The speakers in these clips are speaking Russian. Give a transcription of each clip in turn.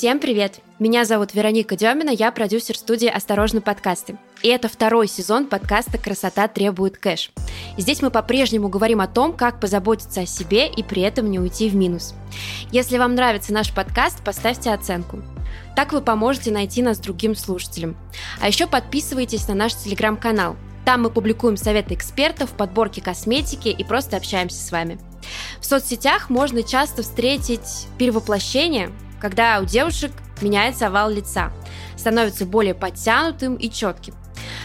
Всем привет! Меня зовут Вероника Демина, я продюсер студии «Осторожно, подкасты». И это второй сезон подкаста «Красота требует кэш». И здесь мы по-прежнему говорим о том, как позаботиться о себе и при этом не уйти в минус. Если вам нравится наш подкаст, поставьте оценку. Так вы поможете найти нас другим слушателям. А еще подписывайтесь на наш телеграм-канал. Там мы публикуем советы экспертов, подборки косметики и просто общаемся с вами. В соцсетях можно часто встретить перевоплощение, когда у девушек меняется овал лица, становится более подтянутым и четким.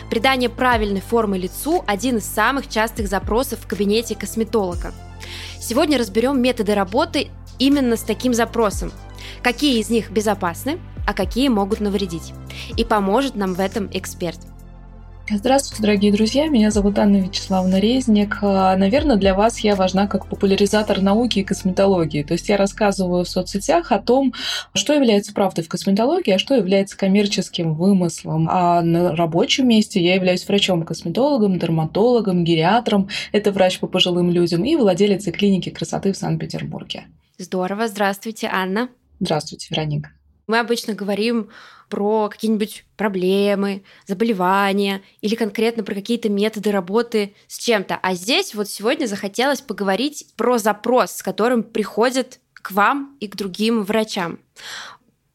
Придание правильной формы лицу – один из самых частых запросов в кабинете косметолога. Сегодня разберем методы работы именно с таким запросом. Какие из них безопасны, а какие могут навредить. И поможет нам в этом эксперт – Здравствуйте, дорогие друзья, меня зовут Анна Вячеславовна Резник. А, наверное, для вас я важна как популяризатор науки и косметологии. То есть я рассказываю в соцсетях о том, что является правдой в косметологии, а что является коммерческим вымыслом. А на рабочем месте я являюсь врачом-косметологом, дерматологом, гериатром, это врач по пожилым людям и владелицей клиники красоты в Санкт-Петербурге. Здорово, здравствуйте, Анна. Здравствуйте, Вероника. Мы обычно говорим про какие-нибудь проблемы, заболевания или конкретно про какие-то методы работы с чем-то. А здесь вот сегодня захотелось поговорить про запрос, с которым приходят к вам и к другим врачам.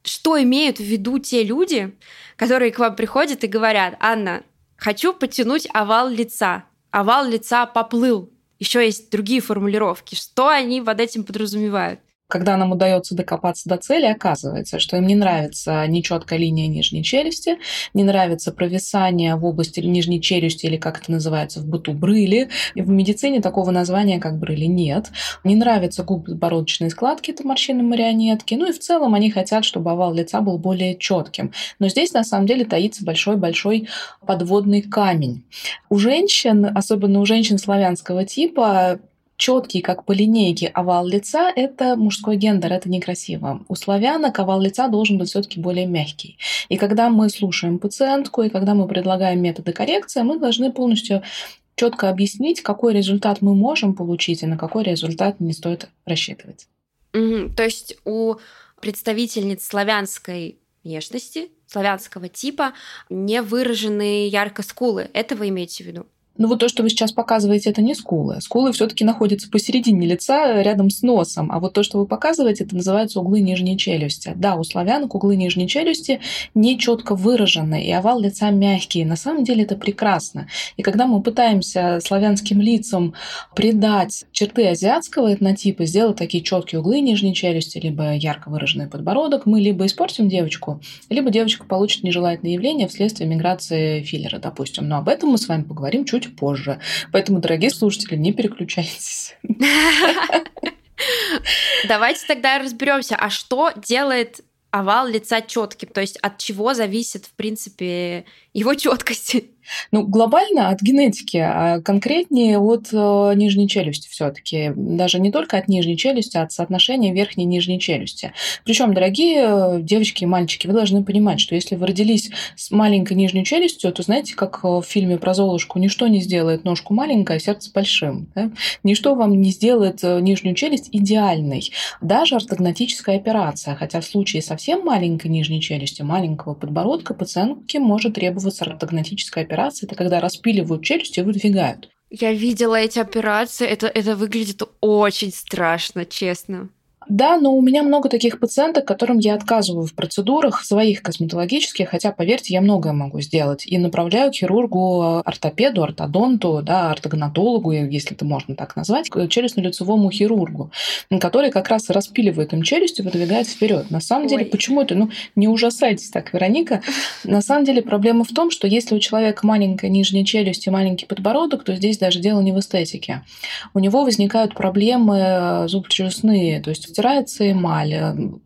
Что имеют в виду те люди, которые к вам приходят и говорят, Анна, хочу потянуть овал лица. Овал лица поплыл. Еще есть другие формулировки. Что они под этим подразумевают? Когда нам удается докопаться до цели, оказывается, что им не нравится нечеткая линия нижней челюсти, не нравится провисание в области нижней челюсти или как это называется в быту брыли. И в медицине такого названия как брыли нет. Не нравятся губно-бородочные складки, это морщины марионетки. Ну и в целом они хотят, чтобы овал лица был более четким. Но здесь на самом деле таится большой-большой подводный камень. У женщин, особенно у женщин славянского типа, четкий, как по линейке, овал лица – это мужской гендер, это некрасиво. У славянок овал лица должен быть все-таки более мягкий. И когда мы слушаем пациентку, и когда мы предлагаем методы коррекции, мы должны полностью четко объяснить, какой результат мы можем получить и на какой результат не стоит рассчитывать. Mm-hmm. То есть у представительниц славянской внешности, славянского типа, не выраженные ярко скулы. Это вы имеете в виду? Ну вот то, что вы сейчас показываете, это не скулы. Скулы все-таки находятся посередине лица, рядом с носом. А вот то, что вы показываете, это называется углы нижней челюсти. Да, у славянок углы нижней челюсти не четко выражены, и овал лица мягкий. На самом деле это прекрасно. И когда мы пытаемся славянским лицам придать черты азиатского этнотипа, сделать такие четкие углы нижней челюсти, либо ярко выраженный подбородок, мы либо испортим девочку, либо девочка получит нежелательное явление вследствие миграции филлера, допустим. Но об этом мы с вами поговорим чуть позже. Поэтому, дорогие слушатели, не переключайтесь. Давайте тогда разберемся, а что делает овал лица четким, то есть от чего зависит, в принципе, его четкость. Ну, глобально от генетики, а конкретнее от э, нижней челюсти все-таки. Даже не только от нижней челюсти, а от соотношения верхней и нижней челюсти. Причем, дорогие э, девочки и мальчики, вы должны понимать, что если вы родились с маленькой нижней челюстью, то знаете, как в фильме про Золушку, ничто не сделает ножку маленькой, а сердце большим. Да? Ничто вам не сделает э, нижнюю челюсть идеальной. Даже ортогнатическая операция, хотя в случае совсем маленькой нижней челюсти, маленького подбородка, пациентке может требовать требоваться ортогнатическая операция. Это когда распиливают челюсть и выдвигают. Я видела эти операции. Это, это выглядит очень страшно, честно. Да, но у меня много таких пациенток, которым я отказываю в процедурах своих косметологических, хотя, поверьте, я многое могу сделать. И направляю к хирургу, ортопеду, ортодонту, да, ортогнатологу, если это можно так назвать, к челюстно-лицевому хирургу, который как раз распиливает им челюсть и выдвигает вперед. На самом Ой. деле, почему это? Ну, не ужасайтесь так, Вероника. На самом деле проблема в том, что если у человека маленькая нижняя челюсть и маленький подбородок, то здесь даже дело не в эстетике. У него возникают проблемы зубочелюстные, то есть стирается эмаль,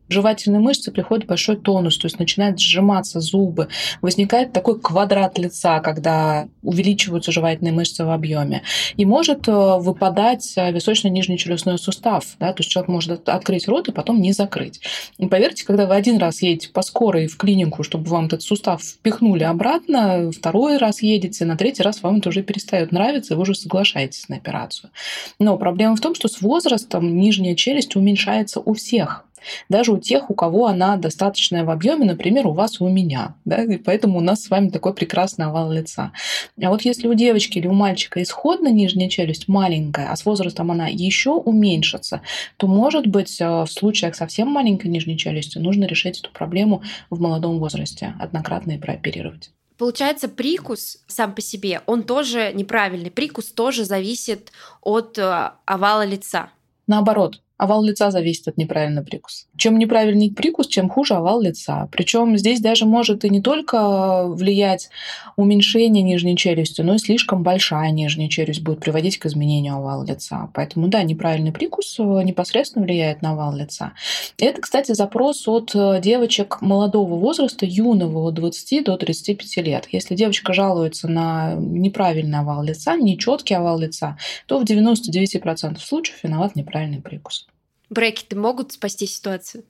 жевательные мышцы приходит большой тонус, то есть начинает сжиматься зубы, возникает такой квадрат лица, когда увеличиваются жевательные мышцы в объеме, и может э, выпадать э, височно-нижний челюстной сустав, да, то есть человек может открыть рот и потом не закрыть. И поверьте, когда вы один раз едете по скорой в клинику, чтобы вам этот сустав впихнули обратно, второй раз едете, на третий раз вам это уже перестает нравиться, и вы уже соглашаетесь на операцию. Но проблема в том, что с возрастом нижняя челюсть уменьшается у всех. Даже у тех, у кого она достаточная в объеме, например, у вас и у меня. Да? И поэтому у нас с вами такой прекрасный овал лица. А вот если у девочки или у мальчика исходно нижняя челюсть маленькая, а с возрастом она еще уменьшится, то, может быть, э, в случаях совсем маленькой нижней челюсти нужно решить эту проблему в молодом возрасте, однократно и прооперировать. Получается, прикус сам по себе, он тоже неправильный. Прикус тоже зависит от э, овала лица. Наоборот, Овал лица зависит от неправильного прикуса. Чем неправильный прикус, чем хуже овал лица. Причем здесь даже может и не только влиять уменьшение нижней челюсти, но и слишком большая нижняя челюсть будет приводить к изменению овала лица. Поэтому, да, неправильный прикус э, непосредственно влияет на овал лица. Это, кстати, запрос от э, девочек молодого возраста, юного, от 20 до 35 лет. Если девочка жалуется на неправильный овал лица, нечеткий овал лица, то в 99% случаев виноват неправильный прикус. Брекеты могут спасти ситуацию?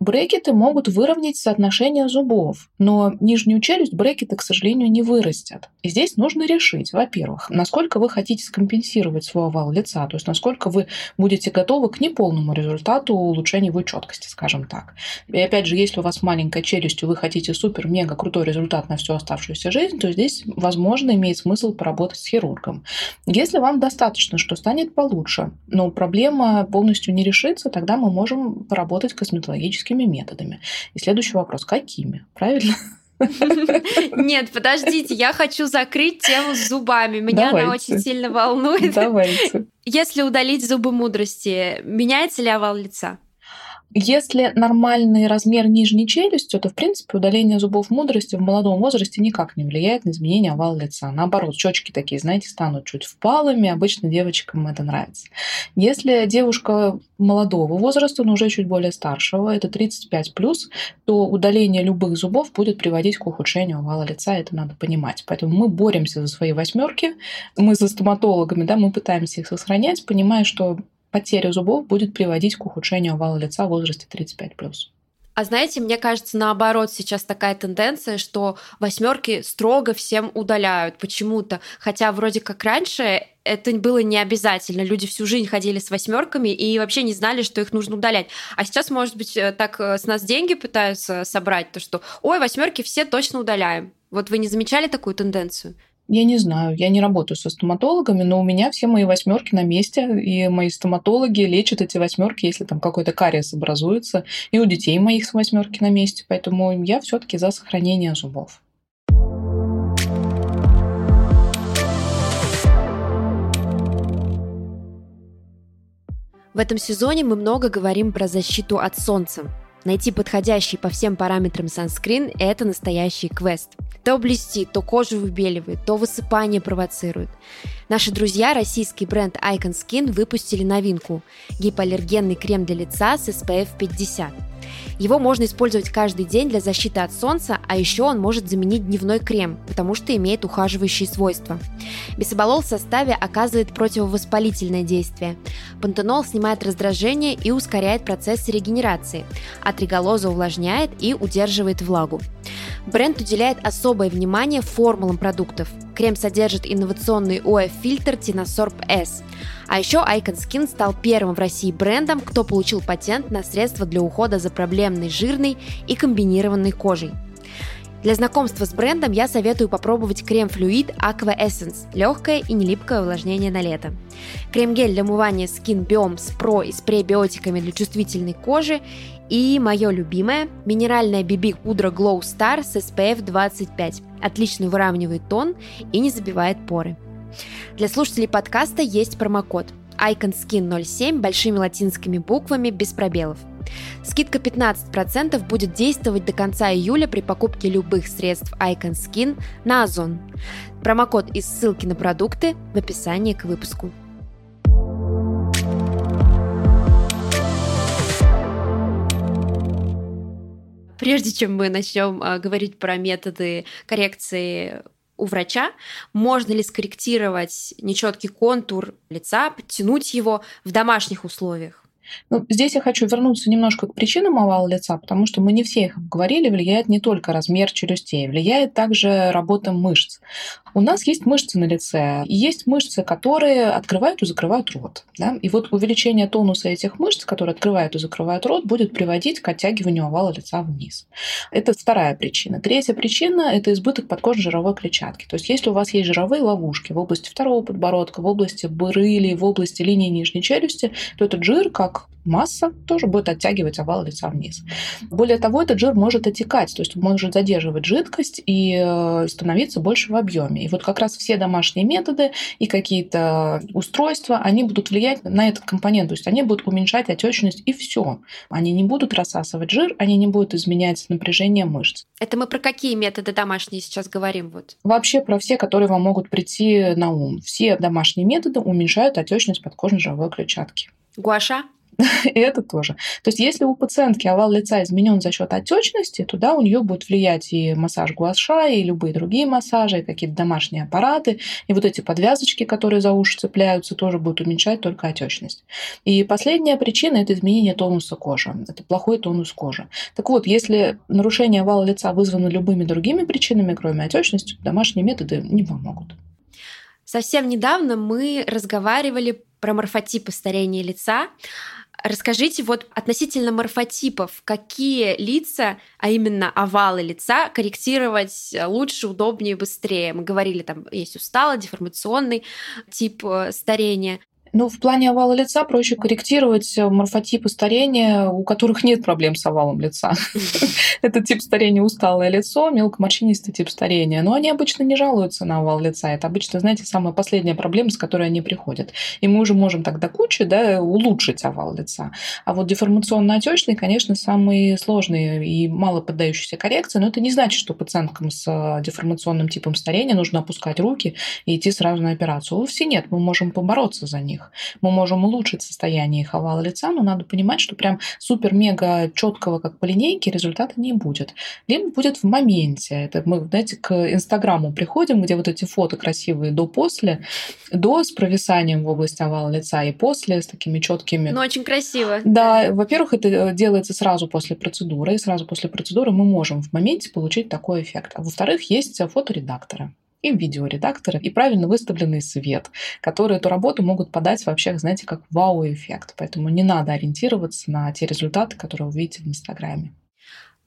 Брекеты могут выровнять соотношение зубов, но нижнюю челюсть брекеты, к сожалению, не вырастят. И здесь нужно решить, во-первых, насколько вы хотите скомпенсировать свой овал лица, то есть насколько вы будете готовы к неполному результату улучшения его четкости, скажем так. И опять же, если у вас маленькая челюсть, и вы хотите супер-мега крутой результат на всю оставшуюся жизнь, то здесь, возможно, имеет смысл поработать с хирургом. Если вам достаточно, что станет получше, но проблема полностью не решится, тогда мы можем поработать косметологически классическими методами. И следующий вопрос, какими? Правильно? Нет, подождите, я хочу закрыть тему с зубами. Меня Давайте. она очень сильно волнует. Давайте. Если удалить зубы мудрости, меняется ли овал лица? Если нормальный размер нижней челюсти, то, в принципе, удаление зубов мудрости в молодом возрасте никак не влияет на изменение овала лица. Наоборот, щечки такие, знаете, станут чуть впалыми. Обычно девочкам это нравится. Если девушка молодого возраста, но уже чуть более старшего, это 35 плюс, то удаление любых зубов будет приводить к ухудшению овала лица. Это надо понимать. Поэтому мы боремся за свои восьмерки. Мы за стоматологами, да, мы пытаемся их сохранять, понимая, что потеря зубов будет приводить к ухудшению овала лица в возрасте 35+. А знаете, мне кажется, наоборот, сейчас такая тенденция, что восьмерки строго всем удаляют почему-то. Хотя вроде как раньше это было не обязательно. Люди всю жизнь ходили с восьмерками и вообще не знали, что их нужно удалять. А сейчас, может быть, э, так э, с нас деньги пытаются собрать, то что, ой, восьмерки все точно удаляем. Вот вы не замечали такую тенденцию? Я не знаю, я не работаю со стоматологами, но у меня все мои восьмерки на месте, и мои стоматологи лечат эти восьмерки, если там какой-то кариес образуется, и у детей моих восьмерки на месте, поэтому я все-таки за сохранение зубов. В этом сезоне мы много говорим про защиту от солнца. Найти подходящий по всем параметрам санскрин – это настоящий квест. То блестит, то кожу выбеливает, то высыпание провоцирует. Наши друзья, российский бренд Icon Skin, выпустили новинку – гипоаллергенный крем для лица с SPF 50. Его можно использовать каждый день для защиты от солнца, а еще он может заменить дневной крем, потому что имеет ухаживающие свойства. Бисоболол в составе оказывает противовоспалительное действие. Пантенол снимает раздражение и ускоряет процесс регенерации, а увлажняет и удерживает влагу. Бренд уделяет особое внимание формулам продуктов. Крем содержит инновационный ОФ-фильтр Tinosorb S. А еще Icon Skin стал первым в России брендом, кто получил патент на средства для ухода за проблемной жирной и комбинированной кожей. Для знакомства с брендом я советую попробовать крем-флюид Aqua Essence – легкое и нелипкое увлажнение на лето. Крем-гель для умывания Skin Biomes Pro и с пребиотиками для чувствительной кожи и мое любимое – минеральная BB пудра Glow Star с SPF 25. Отлично выравнивает тон и не забивает поры. Для слушателей подкаста есть промокод IconSkin07 большими латинскими буквами без пробелов. Скидка 15% будет действовать до конца июля при покупке любых средств Icon Skin на Озон. Промокод и ссылки на продукты в описании к выпуску. Прежде чем мы начнем э, говорить про методы коррекции у врача, можно ли скорректировать нечеткий контур лица, подтянуть его в домашних условиях? Ну, здесь я хочу вернуться немножко к причинам овала лица, потому что мы не все их обговорили. Влияет не только размер челюстей, влияет также работа мышц. У нас есть мышцы на лице, есть мышцы, которые открывают и закрывают рот. Да? И вот увеличение тонуса этих мышц, которые открывают и закрывают рот, будет приводить к оттягиванию овала лица вниз. Это вторая причина. Третья причина – это избыток подкожной жировой клетчатки. То есть если у вас есть жировые ловушки в области второго подбородка, в области брыли, в области линии нижней челюсти, то этот жир, как масса тоже будет оттягивать овал лица вниз. Более того, этот жир может отекать, то есть может задерживать жидкость и э, становиться больше в объеме. И вот как раз все домашние методы и какие-то устройства, они будут влиять на этот компонент, то есть они будут уменьшать отечность и все. Они не будут рассасывать жир, они не будут изменять напряжение мышц. Это мы про какие методы домашние сейчас говорим? Вот? Вообще про все, которые вам могут прийти на ум. Все домашние методы уменьшают отечность подкожной жировой клетчатки. Гуаша? И это тоже. То есть, если у пациентки овал лица изменен за счет отечности, то да, у нее будет влиять и массаж гуаша, и любые другие массажи, и какие-то домашние аппараты, и вот эти подвязочки, которые за уши цепляются, тоже будут уменьшать только отечность. И последняя причина – это изменение тонуса кожи. Это плохой тонус кожи. Так вот, если нарушение овала лица вызвано любыми другими причинами, кроме отечности, домашние методы не помогут. Совсем недавно мы разговаривали про морфотипы старения лица. Расскажите вот относительно морфотипов, какие лица, а именно овалы лица, корректировать лучше, удобнее, быстрее? Мы говорили, там есть усталый, деформационный тип э, старения. Ну, в плане овала лица проще корректировать э, морфотипы старения, у которых нет проблем с овалом лица. Это тип старения усталое лицо, мелкоморщинистый тип старения. Но они обычно не жалуются на овал лица. Это обычно, знаете, самая последняя проблема, с которой они приходят. И мы уже можем тогда кучу да, улучшить овал лица. А вот деформационно-отечный, конечно, самый сложный и мало поддающийся коррекции. Но это не значит, что пациенткам с э, деформационным типом старения нужно опускать руки и идти сразу на операцию. Вовсе нет, мы можем побороться за них них. Мы можем улучшить состояние их овала лица, но надо понимать, что прям супер-мега четкого, как по линейке, результата не будет. Либо будет в моменте. Это мы, знаете, к Инстаграму приходим, где вот эти фото красивые до-после, до с провисанием в области овала лица и после с такими четкими. Ну, очень красиво. Да, во-первых, это э, делается сразу после процедуры, и сразу после процедуры мы можем в моменте получить такой эффект. А во-вторых, есть фоторедакторы и видеоредакторы, и правильно выставленный свет, которые эту работу могут подать вообще, знаете, как вау-эффект. Поэтому не надо ориентироваться на те результаты, которые вы видите в Инстаграме.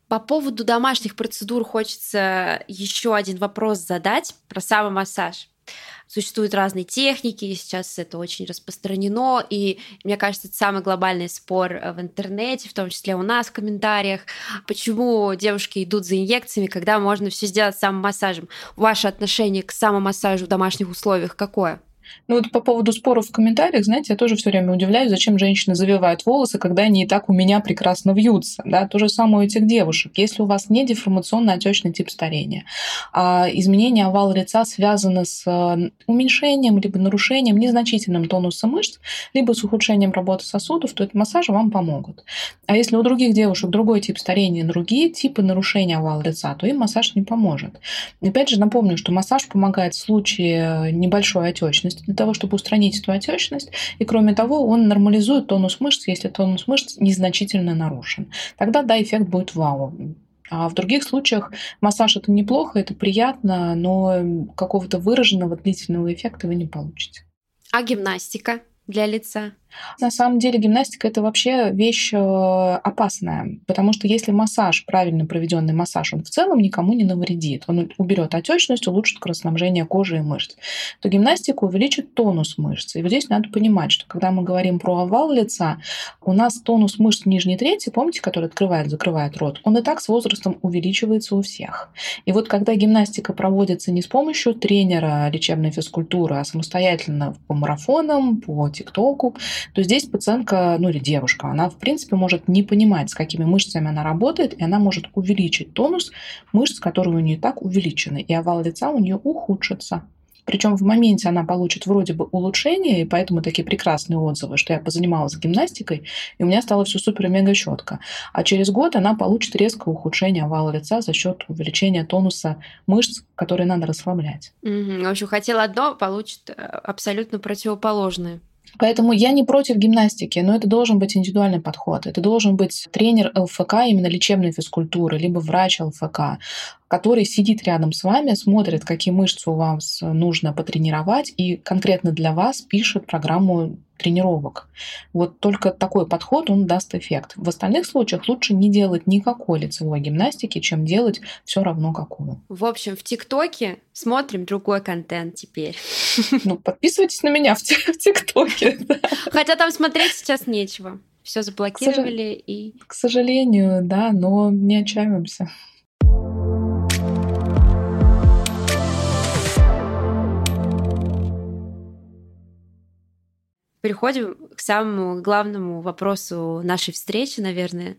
По поводу домашних процедур хочется еще один вопрос задать про самомассаж. Существуют разные техники, и сейчас это очень распространено, и мне кажется, это самый глобальный спор э, в интернете, в том числе у нас в комментариях, почему девушки идут за инъекциями, когда можно все сделать самым массажем. Ваше отношение к самомассажу в домашних условиях какое? Ну вот по поводу споров в комментариях, знаете, я тоже все время удивляюсь, зачем женщины завивают волосы, когда они и так у меня прекрасно вьются. Да? То же самое у этих девушек. Если у вас не деформационно-отечный тип старения, а изменение овала лица связано с э, уменьшением либо нарушением незначительным тонуса мышц, либо с ухудшением работы сосудов, то эти массажи вам помогут. А если у других девушек другой тип старения, другие типы нарушения овала лица, то им массаж не поможет. Опять же, напомню, что массаж помогает в случае небольшой отечности, для того, чтобы устранить эту отечность. И кроме того, он нормализует тонус мышц, если тонус мышц незначительно нарушен. Тогда, да, эффект будет вау. А в других случаях массаж это неплохо, это приятно, но какого-то выраженного длительного эффекта вы не получите. А гимнастика для лица? На самом деле гимнастика это вообще вещь э, опасная, потому что если массаж, правильно проведенный массаж, он в целом никому не навредит, он уберет отечность, улучшит кровоснабжение кожи и мышц, то гимнастика увеличит тонус мышц. И вот здесь надо понимать, что когда мы говорим про овал лица, у нас тонус мышц нижней трети, помните, который открывает, закрывает рот, он и так с возрастом увеличивается у всех. И вот когда гимнастика проводится не с помощью тренера лечебной физкультуры, а самостоятельно по марафонам, по ТикТоку, то здесь пациентка, ну или девушка, она в принципе может не понимать, с какими мышцами она работает, и она может увеличить тонус мышц, которые у нее так увеличены, и овал лица у нее ухудшится. Причем в моменте она получит вроде бы улучшение, и поэтому такие прекрасные отзывы, что я позанималась гимнастикой, и у меня стало все супер-мега четко. А через год она получит резкое ухудшение овала лица за счет увеличения тонуса мышц, которые надо расслаблять. Угу. В общем, хотела одно, получит э, абсолютно противоположное. Поэтому я не против гимнастики, но это должен быть индивидуальный подход. Это должен быть тренер ЛФК, именно лечебной физкультуры, либо врач ЛФК, который сидит рядом с вами, смотрит, какие мышцы у вас нужно потренировать, и конкретно для вас пишет программу тренировок. Вот только такой подход, он даст эффект. В остальных случаях лучше не делать никакой лицевой гимнастики, чем делать все равно какую. В общем, в ТикТоке смотрим другой контент теперь. Ну, подписывайтесь на меня в ТикТоке. Хотя там смотреть сейчас нечего. Все заблокировали и... К сожалению, да, но не отчаиваемся. Переходим к самому главному вопросу нашей встречи, наверное.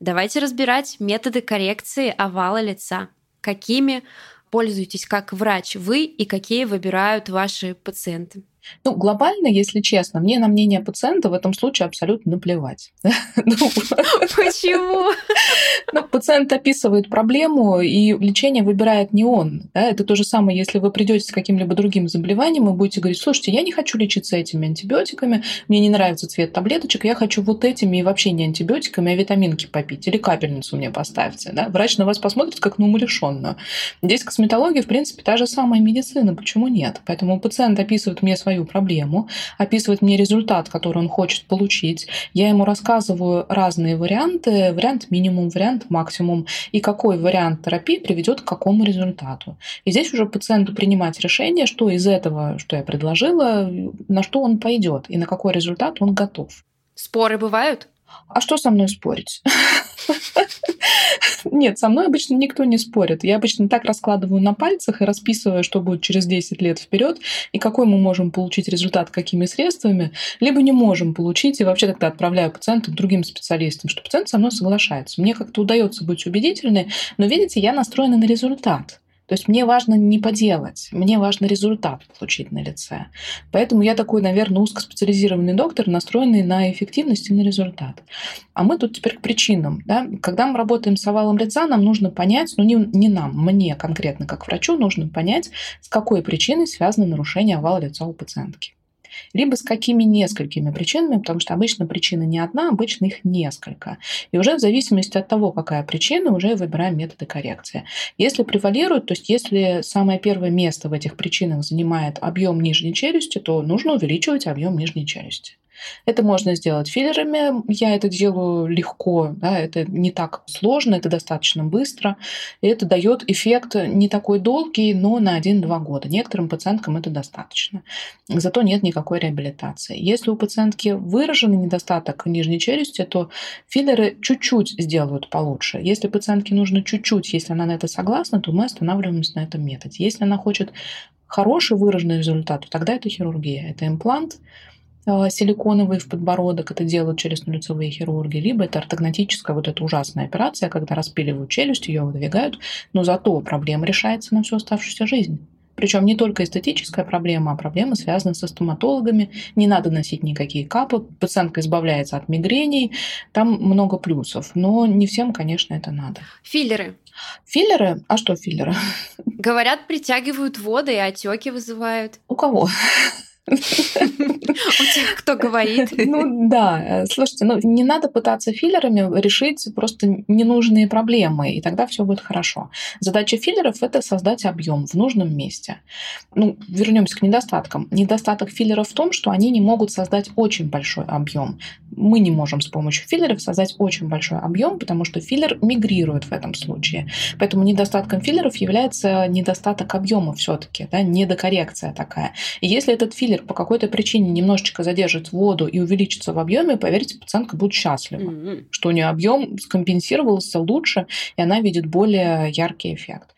Давайте разбирать методы коррекции овала лица. Какими пользуетесь как врач вы и какие выбирают ваши пациенты? Ну, глобально, если честно, мне на мнение пациента в этом случае абсолютно наплевать. Ну, Почему? Ну, пациент описывает проблему, и лечение выбирает не он. Да? Это то же самое, если вы придете с каким-либо другим заболеванием и будете говорить, слушайте, я не хочу лечиться этими антибиотиками, мне не нравится цвет таблеточек, я хочу вот этими и вообще не антибиотиками, а витаминки попить, или капельницу мне поставьте. Да? Врач на вас посмотрит как на умалишенную. Здесь косметология, в принципе, та же самая медицина, почему нет? Поэтому пациент описывает мне свою проблему, описывает мне результат, который он хочет получить. Я ему рассказываю разные варианты, вариант минимум, вариант максимум, и какой вариант терапии приведет к какому результату. И здесь уже пациенту принимать решение, что из этого, что я предложила, на что он пойдет и на какой результат он готов. Споры бывают? А что со мной спорить? Нет, со мной обычно никто не спорит. Я обычно так раскладываю на пальцах и расписываю, что будет через 10 лет вперед и какой мы можем получить результат, какими средствами, либо не можем получить, и вообще тогда отправляю пациента к другим специалистам, что пациент со мной соглашается. Мне как-то удается быть убедительной, но видите, я настроена на результат. То есть мне важно не поделать, мне важно результат получить на лице. Поэтому я такой, наверное, узкоспециализированный доктор, настроенный на эффективность и на результат. А мы тут теперь к причинам. Да? Когда мы работаем с овалом лица, нам нужно понять, ну не, не нам, мне конкретно как врачу, нужно понять, с какой причиной связано нарушение овала лица у пациентки либо с какими несколькими причинами, потому что обычно причина не одна, обычно их несколько. И уже в зависимости от того, какая причина, уже выбираем методы коррекции. Если превалирует, то есть если самое первое место в этих причинах занимает объем нижней челюсти, то нужно увеличивать объем нижней челюсти. Это можно сделать филлерами. Я это делаю легко, да, это не так сложно, это достаточно быстро. И это дает эффект не такой долгий, но на 1-2 года. Некоторым пациенткам это достаточно. Зато нет никакой реабилитации. Если у пациентки выраженный недостаток нижней челюсти, то филлеры чуть-чуть сделают получше. Если пациентке нужно чуть-чуть, если она на это согласна, то мы останавливаемся на этом методе. Если она хочет хороший выраженный результат, то тогда это хирургия. Это имплант, силиконовые в подбородок, это делают челюстно-лицевые хирурги, либо это ортогнатическая вот эта ужасная операция, когда распиливают челюсть, ее выдвигают, но зато проблема решается на всю оставшуюся жизнь. Причем не только эстетическая проблема, а проблема связана со стоматологами. Не надо носить никакие капы, пациентка избавляется от мигрений, там много плюсов. Но не всем, конечно, это надо. Филлеры. Филлеры? А что филлеры? Говорят, притягивают воды и отеки вызывают. У кого? У тех, кто говорит. Ну да, слушайте, ну не надо пытаться филлерами решить просто ненужные проблемы, и тогда все будет хорошо. Задача филлеров это создать объем в нужном месте. Ну, вернемся к недостаткам. Недостаток филлеров в том, что они не могут создать очень большой объем. Мы не можем с помощью филлеров создать очень большой объем, потому что филлер мигрирует в этом случае. Поэтому недостатком филлеров является недостаток объема все-таки, да, недокоррекция такая. И если этот филлер филлер по какой-то причине немножечко задержит воду и увеличится в объеме, поверьте, пациентка будет счастлива, mm-hmm. что у нее объем скомпенсировался лучше, и она видит более яркий эффект.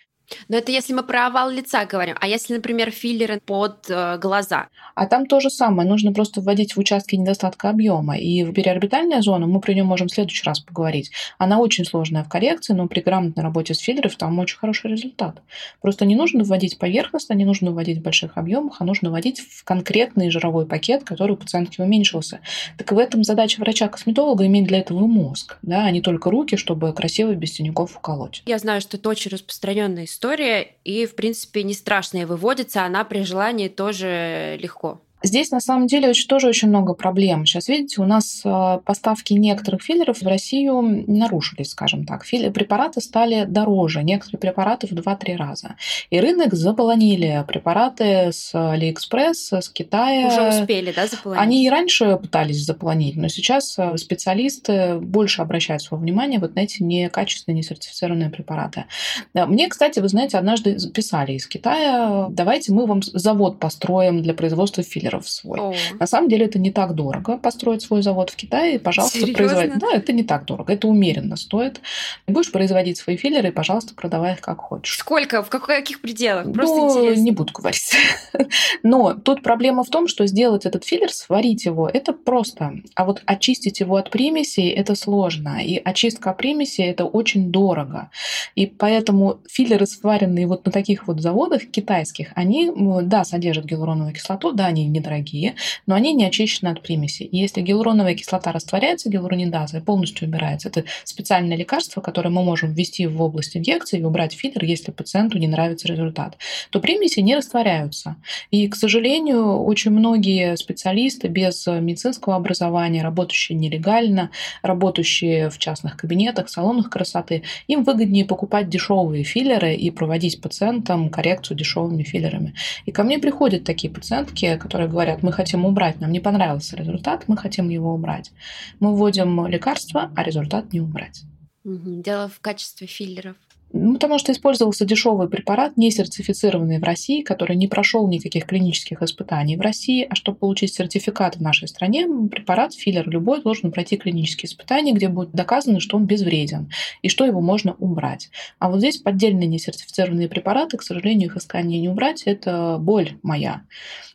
Но это если мы про овал лица говорим. А если, например, филлеры под э, глаза? А там то же самое. Нужно просто вводить в участки недостатка объема. И в периорбитальная зона, мы про нее можем в следующий раз поговорить. Она очень сложная в коррекции, но при грамотной работе с филлеров там очень хороший результат. Просто не нужно вводить поверхностно, не нужно вводить в больших объемах, а нужно вводить в конкретный жировой пакет, который у пациентки уменьшился. Так в этом задача врача-косметолога иметь для этого мозг, да, а не только руки, чтобы красиво без синяков уколоть. Я знаю, что это очень распространенная история история, и, в принципе, не страшная выводится, она при желании тоже легко. Здесь на самом деле тоже очень много проблем. Сейчас, видите, у нас э, поставки некоторых филлеров в Россию нарушились, скажем так. Филлер, препараты стали дороже, некоторые препараты в 2-3 раза. И рынок заполонили препараты с Алиэкспресс, с Китая. Уже успели, да, заполонить? Они и раньше пытались заполонить, но сейчас э, специалисты больше обращают свое внимание вот на эти некачественные, несертифицированные препараты. Мне, кстати, вы знаете, однажды писали из Китая, давайте мы вам завод построим для производства филлеров свой. О. На самом деле это не так дорого построить свой завод в Китае, пожалуйста, производить. Да, это не так дорого, это умеренно стоит. Будешь производить свои филлеры, и, пожалуйста, продавай их как хочешь. Сколько? В каких пределах? Просто ну, интересно. не буду говорить. Но тут проблема в том, что сделать этот филлер, сварить его, это просто. А вот очистить его от примесей, это сложно. И очистка примесей, это очень дорого. И поэтому филлеры, сваренные вот на таких вот заводах китайских, они, да, содержат гиалуроновую кислоту, да, они недорогие, но они не очищены от примесей. И если гиалуроновая кислота растворяется, гиалуронидаза, полностью убирается, это специальное лекарство, которое мы можем ввести в область инъекции и убрать филлер, если пациенту не нравится результат, то примеси не растворяются. И, к сожалению, очень многие специалисты без медицинского образования, работающие нелегально, работающие в частных кабинетах, салонах красоты, им выгоднее покупать дешевые филлеры и проводить пациентам коррекцию дешевыми филлерами. И ко мне приходят такие пациентки, которые говорят, мы хотим убрать, нам не понравился результат, мы хотим его убрать. Мы вводим лекарства, а результат не убрать. Дело в качестве филлеров. Ну, потому что использовался дешевый препарат, не сертифицированный в России, который не прошел никаких клинических испытаний в России. А чтобы получить сертификат в нашей стране, препарат, филлер любой, должен пройти клинические испытания, где будет доказано, что он безвреден и что его можно убрать. А вот здесь поддельные несертифицированные препараты, к сожалению, их искание не убрать, это боль моя.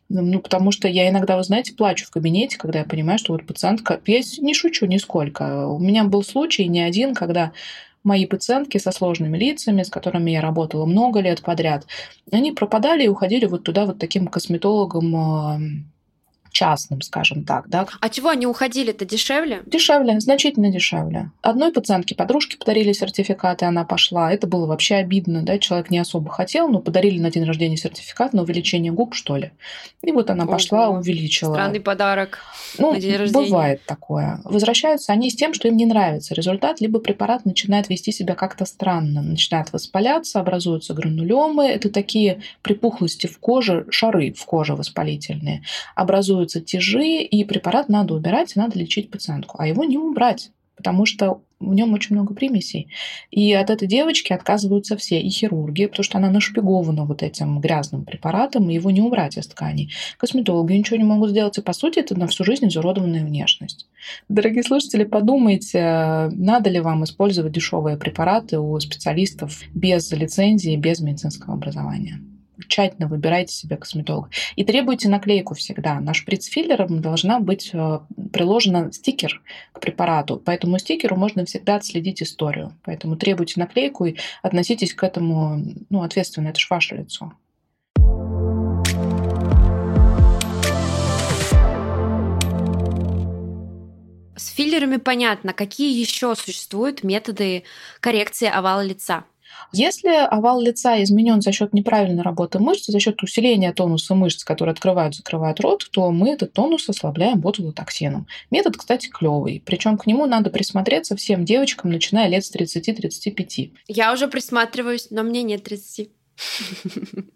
Ну, потому что я иногда, вы знаете, плачу в кабинете, когда я понимаю, что вот пациентка... Я не шучу нисколько. У меня был случай не один, когда мои пациентки со сложными лицами, с которыми я работала много лет подряд, они пропадали и уходили вот туда вот таким косметологом частным, скажем так. Да. А чего они уходили-то дешевле? Дешевле, значительно дешевле. Одной пациентке подружки подарили сертификат, и она пошла. Это было вообще обидно, да, человек не особо хотел, но подарили на день рождения сертификат на увеличение губ, что ли. И вот она Ого. пошла, увеличила. Странный подарок ну, на день рождения. Бывает такое. Возвращаются они с тем, что им не нравится результат, либо препарат начинает вести себя как-то странно, начинает воспаляться, образуются гранулемы. Это такие припухлости в коже, шары в коже воспалительные. Образуются образуются тяжи, и препарат надо убирать, надо лечить пациентку. А его не убрать, потому что в нем очень много примесей. И от этой девочки отказываются все, и хирурги, потому что она нашпигована вот этим грязным препаратом, и его не убрать из тканей. Косметологи ничего не могут сделать, и по сути это на всю жизнь изуродованная внешность. Дорогие слушатели, подумайте, надо ли вам использовать дешевые препараты у специалистов без лицензии, без медицинского образования тщательно выбирайте себе косметолога. И требуйте наклейку всегда. На шприц-филлером должна быть э, приложена стикер к препарату. По этому стикеру можно всегда отследить историю. Поэтому требуйте наклейку и относитесь к этому ну, ответственно. Это же ваше лицо. С филлерами понятно. Какие еще существуют методы коррекции овала лица? Если овал лица изменен за счет неправильной работы мышц, за счет усиления тонуса мышц, которые открывают, закрывают рот, то мы этот тонус ослабляем ботулотоксином. Метод, кстати, клевый. Причем к нему надо присмотреться всем девочкам, начиная лет с 30-35. Я уже присматриваюсь, но мне нет 30.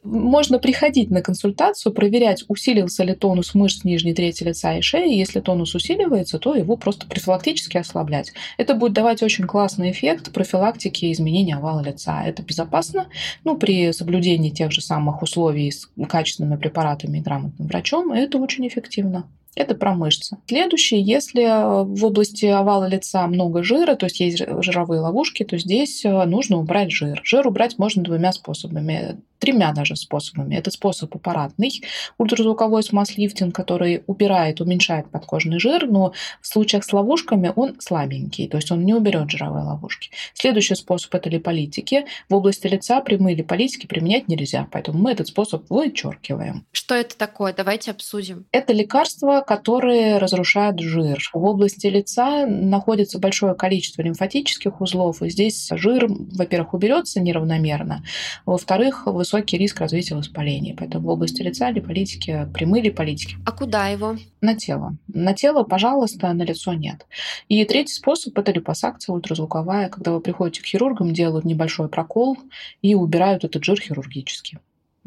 Можно приходить на консультацию, проверять, усилился ли тонус мышц нижней трети лица и шеи. Если тонус усиливается, то его просто профилактически ослаблять. Это будет давать очень классный эффект профилактики изменения овала лица. Это безопасно, ну, при соблюдении тех же самых условий с качественными препаратами и грамотным врачом, это очень эффективно. Это про мышцы. Следующее, если в области овала лица много жира, то есть есть жировые ловушки, то здесь э, нужно убрать жир. Жир убрать можно двумя способами тремя даже способами. Это способ аппаратный, ультразвуковой смаз-лифтинг, который убирает, уменьшает подкожный жир, но в случаях с ловушками он слабенький, то есть он не уберет жировые ловушки. Следующий способ – это липолитики. В области лица прямые липолитики применять нельзя, поэтому мы этот способ вычеркиваем. Что это такое? Давайте обсудим. Это лекарство, которые разрушают жир. В области лица находится большое количество лимфатических узлов, и здесь жир, во-первых, уберется неравномерно, во-вторых, высокий риск развития воспаления. Поэтому в области лица липолитики, прямые липолитики. А куда его? На тело. На тело, пожалуйста, на лицо нет. И третий способ – это липосакция ультразвуковая, когда вы приходите к хирургам, делают небольшой прокол и убирают этот жир хирургически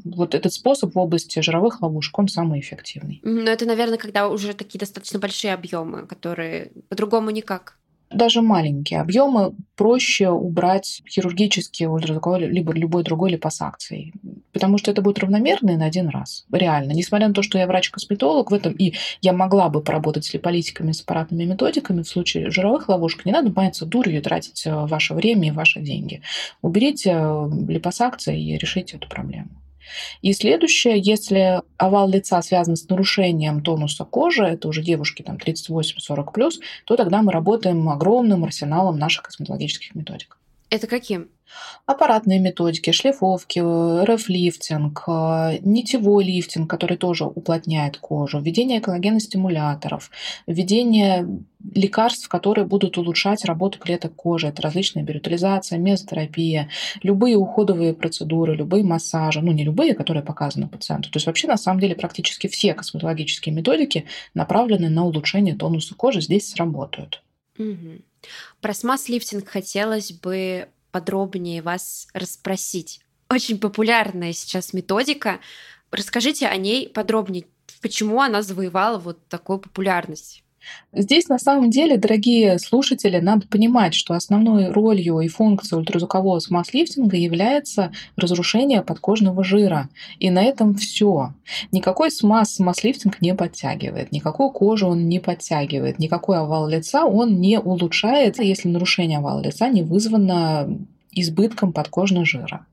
вот этот способ в области жировых ловушек, он самый эффективный. Но это, наверное, когда уже такие достаточно большие объемы, которые по-другому никак. Даже маленькие объемы проще убрать хирургически ультразвуковой либо любой другой липосакцией, потому что это будет равномерно на один раз. Реально. Несмотря на то, что я врач-косметолог в этом, и я могла бы поработать с липолитиками, с аппаратными методиками в случае жировых ловушек, не надо бояться дурью тратить э, ваше время и ваши деньги. Уберите э, липосакции и решите эту проблему. И следующее, если овал лица связан с нарушением тонуса кожи, это уже девушки там 38-40+, то тогда мы работаем огромным арсеналом наших косметологических методик. Это каким? Аппаратные методики, шлифовки, РФ-лифтинг, э, нитевой лифтинг, который тоже уплотняет кожу, введение коллагеностимуляторов, введение лекарств, которые будут улучшать работу клеток кожи. Это различная биоритализация, мезотерапия, любые уходовые процедуры, любые массажи. Ну, не любые, которые показаны пациенту. То есть вообще, на самом деле, практически все косметологические методики направлены на улучшение тонуса кожи, здесь сработают. Угу. Про смаз-лифтинг хотелось бы подробнее вас расспросить. Очень популярная сейчас методика. Расскажите о ней подробнее. Почему она завоевала вот такую популярность? Здесь на самом деле, дорогие слушатели, надо понимать, что основной ролью и функцией ультразвукового смаз-лифтинга является разрушение подкожного жира. И на этом все. Никакой смаз смаз-лифтинг не подтягивает, никакую кожу он не подтягивает, никакой овал лица он не улучшает, если нарушение овала лица не вызвано избытком подкожного жира.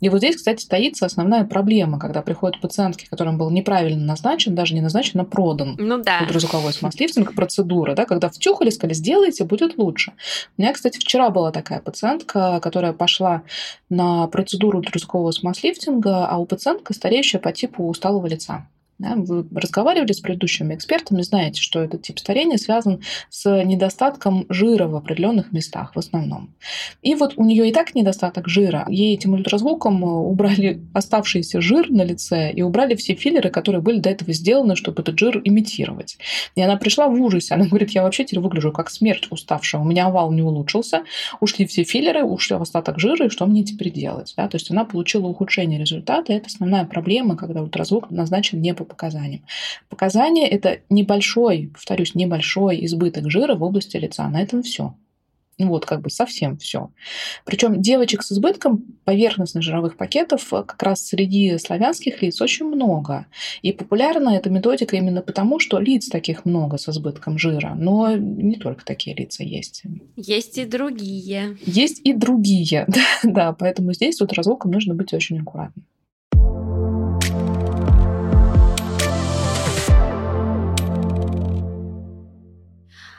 И вот здесь, кстати, стоится основная проблема, когда приходят пациентки, которым был неправильно назначен, даже не назначен, а продан ну, да. ультразвуковой смаз-лифтинг, процедура, да, когда втюхали, сказали, сделайте, будет лучше. У меня, кстати, вчера была такая пациентка, которая пошла на процедуру ультразвукового смаз-лифтинга, а у пациентка стареющая по типу усталого лица. Да, вы разговаривали с предыдущими экспертами, знаете, что этот тип старения связан с недостатком жира в определенных местах в основном. И вот у нее и так недостаток жира. Ей этим ультразвуком убрали оставшийся жир на лице и убрали все филлеры, которые были до этого сделаны, чтобы этот жир имитировать. И она пришла в ужасе. Она говорит, я вообще теперь выгляжу как смерть уставшая. У меня овал не улучшился, ушли все филлеры, ушли остаток жира, и что мне теперь делать? Да? То есть она получила ухудшение результата. Это основная проблема, когда ультразвук назначен не по показаниям. Показания – это небольшой, повторюсь, небольшой избыток жира в области лица. На этом все. Вот, как бы совсем все. Причем девочек с избытком поверхностных жировых пакетов как раз среди славянских лиц очень много. И популярна эта методика именно потому, что лиц таких много с избытком жира. Но не только такие лица есть. Есть и другие. Есть и другие, да, да поэтому здесь вот разлуком нужно быть очень аккуратным.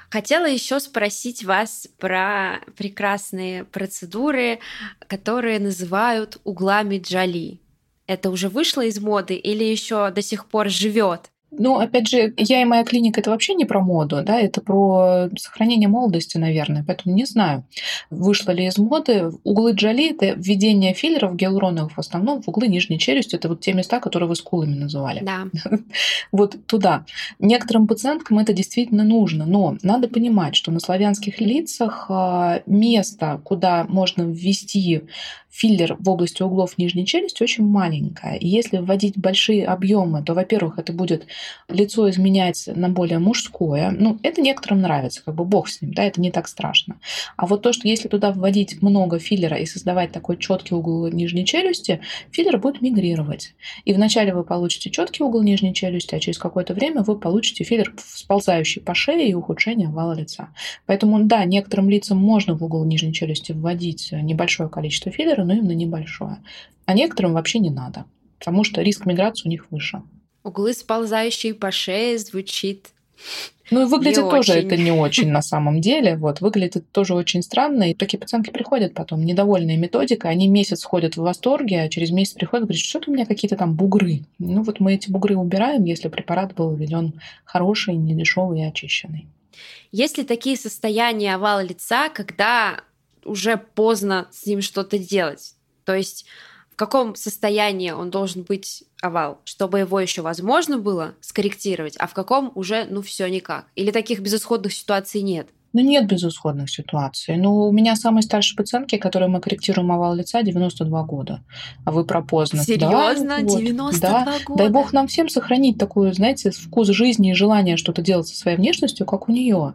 Хотела еще спросить вас про прекрасные процедуры, которые называют углами Джоли. Это уже вышло из моды или еще до сих пор живет? Ну, опять же, я и моя клиника это вообще не про моду, да, это про сохранение молодости, наверное, поэтому не знаю, вышло ли из моды. Углы Джоли – это введение филлеров гиалуроновых в основном в углы нижней челюсти, это вот те места, которые вы скулами называли. Да. Вот туда. Некоторым пациенткам это действительно нужно, но надо понимать, что на славянских лицах а, место, куда можно ввести филлер в области углов нижней челюсти очень маленькая. И если вводить большие объемы, то, во-первых, это будет лицо изменять на более мужское. Ну, это некоторым нравится, как бы бог с ним, да, это не так страшно. А вот то, что если туда вводить много филлера и создавать такой четкий угол нижней челюсти, филлер будет мигрировать. И вначале вы получите четкий угол нижней челюсти, а через какое-то время вы получите филлер, сползающий по шее и ухудшение овала лица. Поэтому, да, некоторым лицам можно в угол нижней челюсти вводить небольшое количество филлера, но именно небольшое. А некоторым вообще не надо, потому что риск миграции у них выше. Углы, сползающие по шее, звучит Ну и выглядит не тоже очень. это не очень на самом деле. Вот, выглядит тоже очень странно. И такие пациентки приходят потом, недовольные методикой, они месяц ходят в восторге, а через месяц приходят и говорят, что-то у меня какие-то там бугры. Ну вот мы эти бугры убираем, если препарат был введен хороший, недешевый и очищенный. Есть ли такие состояния овала лица, когда уже поздно с ним что-то делать? То есть в каком состоянии он должен быть овал, чтобы его еще возможно было скорректировать, а в каком уже, ну, все никак. Или таких безысходных ситуаций нет. Ну, нет безысходных ситуаций. Ну, у меня самые старшие пациентки, которые мы корректируем овал лица, 92 года. А вы про поздно. Серьезно? Да, 92 да. года? Дай бог нам всем сохранить такую, знаете, вкус жизни и желание что-то делать со своей внешностью, как у нее.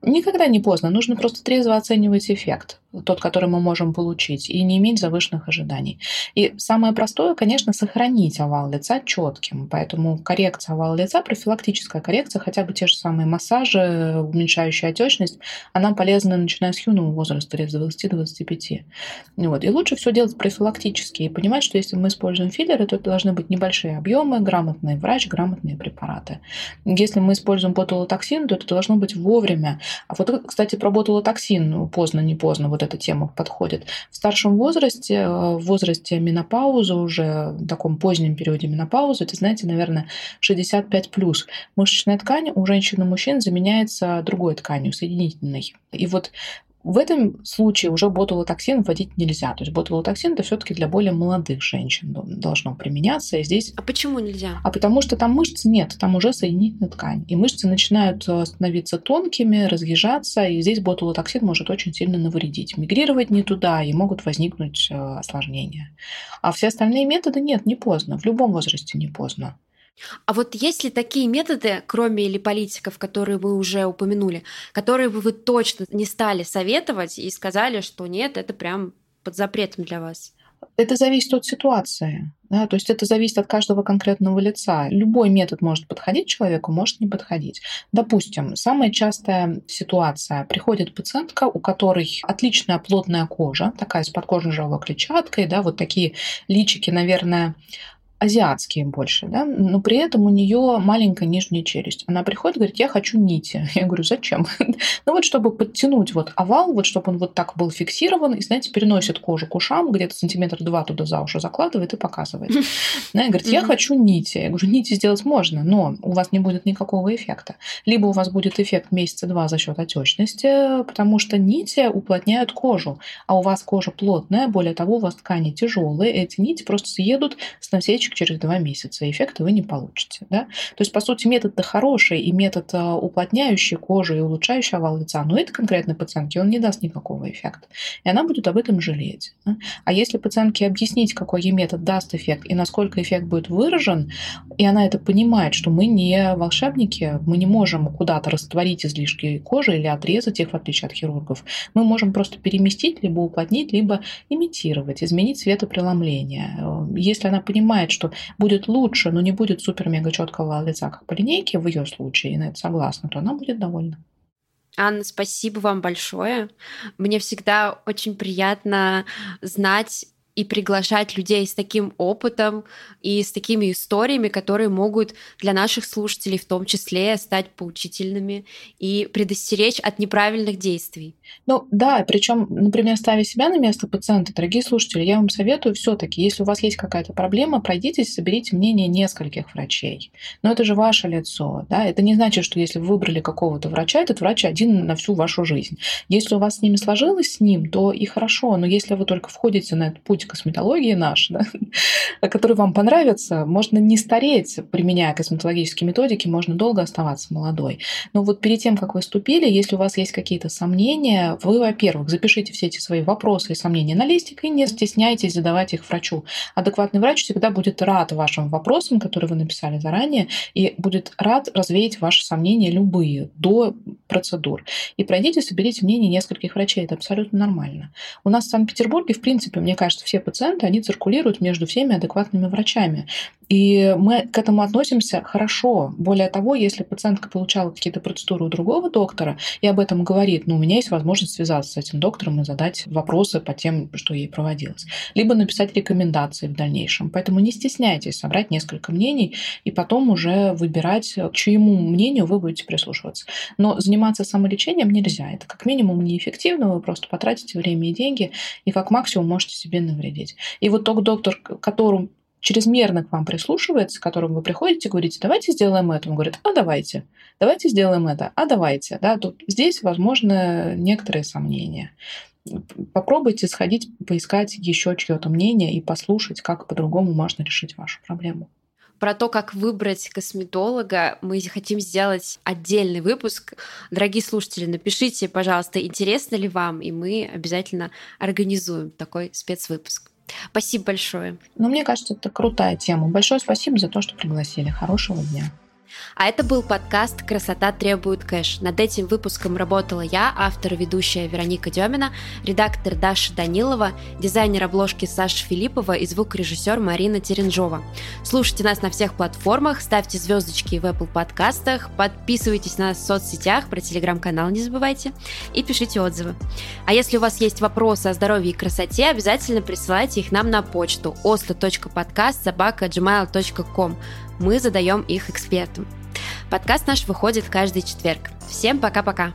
Никогда не поздно. Нужно просто трезво оценивать эффект тот, который мы можем получить, и не иметь завышенных ожиданий. И самое простое, конечно, сохранить овал лица четким. Поэтому коррекция овала лица, профилактическая коррекция, хотя бы те же самые массажи, уменьшающие отечность, она полезна, начиная с юного возраста, лет с 20-25. Вот. И лучше все делать профилактически и понимать, что если мы используем филлеры, то это должны быть небольшие объемы, грамотный врач, грамотные препараты. Если мы используем ботулотоксин, то это должно быть вовремя. А вот, кстати, про ботулотоксин ну, поздно, не поздно. Вот эта тема подходит. В старшем возрасте, э, в возрасте менопаузы, уже в таком позднем периоде менопаузы, это, знаете, наверное, 65 плюс, мышечная ткань у женщин и мужчин заменяется другой тканью, соединительной. И вот в этом случае уже ботулотоксин вводить нельзя. То есть ботулотоксин это все-таки для более молодых женщин должно применяться. И здесь... А почему нельзя? А потому что там мышц нет, там уже соединительная ткань. И мышцы начинают э, становиться тонкими, разъезжаться, и здесь ботулотоксин может очень сильно навредить. Мигрировать не туда, и могут возникнуть э, осложнения. А все остальные методы нет, не поздно. В любом возрасте не поздно. А вот есть ли такие методы, кроме липолитиков, которые вы уже упомянули, которые бы вы точно не стали советовать и сказали, что нет, это прям под запретом для вас? Это зависит от ситуации. Да? То есть это зависит от каждого конкретного лица. Любой метод может подходить человеку, может не подходить. Допустим, самая частая ситуация. Приходит пациентка, у которой отличная плотная кожа, такая с подкожно-жировой клетчаткой, да, вот такие личики, наверное, азиатские больше, да, но при этом у нее маленькая нижняя челюсть. Она приходит говорит, я хочу нити. Я говорю, зачем? ну вот чтобы подтянуть вот овал, вот чтобы он вот так был фиксирован, и, знаете, переносит кожу к ушам, где-то сантиметр два туда за уши закладывает и показывает. Она говорит, я хочу нити. Я говорю, нити сделать можно, но у вас не будет никакого эффекта. Либо у вас будет эффект месяца два за счет отечности, потому что нити уплотняют кожу, а у вас кожа плотная, более того, у вас ткани тяжелые, эти нити просто съедут с насечки привычек через два месяца, эффекта вы не получите. Да? То есть, по сути, метод-то хороший, и метод а, уплотняющий кожу и улучшающий овал лица, но это конкретной пациентке он не даст никакого эффекта. И она будет об этом жалеть. Да? А если пациентке объяснить, какой ей метод даст эффект и насколько эффект будет выражен, и она это понимает, что мы не волшебники, мы не можем куда-то растворить излишки кожи или отрезать их, в отличие от хирургов. Мы можем просто переместить, либо уплотнить, либо имитировать, изменить цветопреломление. Если она понимает, что что будет лучше, но не будет супер-мега четкого лица, как по линейке в ее случае, и на это согласна, то она будет довольна. Анна, спасибо вам большое. Мне всегда очень приятно знать и приглашать людей с таким опытом и с такими историями, которые могут для наших слушателей в том числе стать поучительными и предостеречь от неправильных действий. Ну да, причем, например, ставя себя на место пациента, дорогие слушатели, я вам советую все-таки, если у вас есть какая-то проблема, пройдитесь, соберите мнение нескольких врачей. Но это же ваше лицо, да, это не значит, что если вы выбрали какого-то врача, этот врач один на всю вашу жизнь. Если у вас с ними сложилось с ним, то и хорошо, но если вы только входите на этот путь косметологии наш, да, который вам понравится, можно не стареть, применяя косметологические методики, можно долго оставаться молодой. Но вот перед тем, как вы вступили, если у вас есть какие-то сомнения, вы, во-первых, запишите все эти свои вопросы и сомнения на листик и не стесняйтесь задавать их врачу. Адекватный врач всегда будет рад вашим вопросам, которые вы написали заранее, и будет рад развеять ваши сомнения любые до процедур. И пройдите, соберите мнение нескольких врачей. Это абсолютно нормально. У нас в Санкт-Петербурге, в принципе, мне кажется, все пациенты, они циркулируют между всеми адекватными врачами. И мы к этому относимся хорошо. Более того, если пациентка получала какие-то процедуры у другого доктора и об этом говорит, ну, у меня есть возможность связаться с этим доктором и задать вопросы по тем, что ей проводилось. Либо написать рекомендации в дальнейшем. Поэтому не стесняйтесь собрать несколько мнений и потом уже выбирать, к чьему мнению вы будете прислушиваться. Но заниматься самолечением нельзя. Это как минимум неэффективно, вы просто потратите время и деньги, и как максимум можете себе навредить. И вот тот доктор, которому чрезмерно к вам прислушивается, к которому вы приходите, говорите, давайте сделаем это. Он говорит, а давайте, давайте сделаем это, а давайте. Да, тут, здесь, возможно, некоторые сомнения. Попробуйте сходить, поискать еще чье-то мнение и послушать, как по-другому можно решить вашу проблему. Про то, как выбрать косметолога, мы хотим сделать отдельный выпуск. Дорогие слушатели, напишите, пожалуйста, интересно ли вам, и мы обязательно организуем такой спецвыпуск. Спасибо большое. Ну, мне кажется, это крутая тема. Большое спасибо за то, что пригласили. Хорошего дня. А это был подкаст «Красота требует кэш». Над этим выпуском работала я, автор и ведущая Вероника Демина, редактор Даша Данилова, дизайнер обложки Саша Филиппова и звукорежиссер Марина Теренжова. Слушайте нас на всех платформах, ставьте звездочки в Apple подкастах, подписывайтесь на нас в соцсетях, про телеграм-канал не забывайте и пишите отзывы. А если у вас есть вопросы о здоровье и красоте, обязательно присылайте их нам на почту osta.podcast.gmail.com мы задаем их экспертам. Подкаст наш выходит каждый четверг. Всем пока-пока!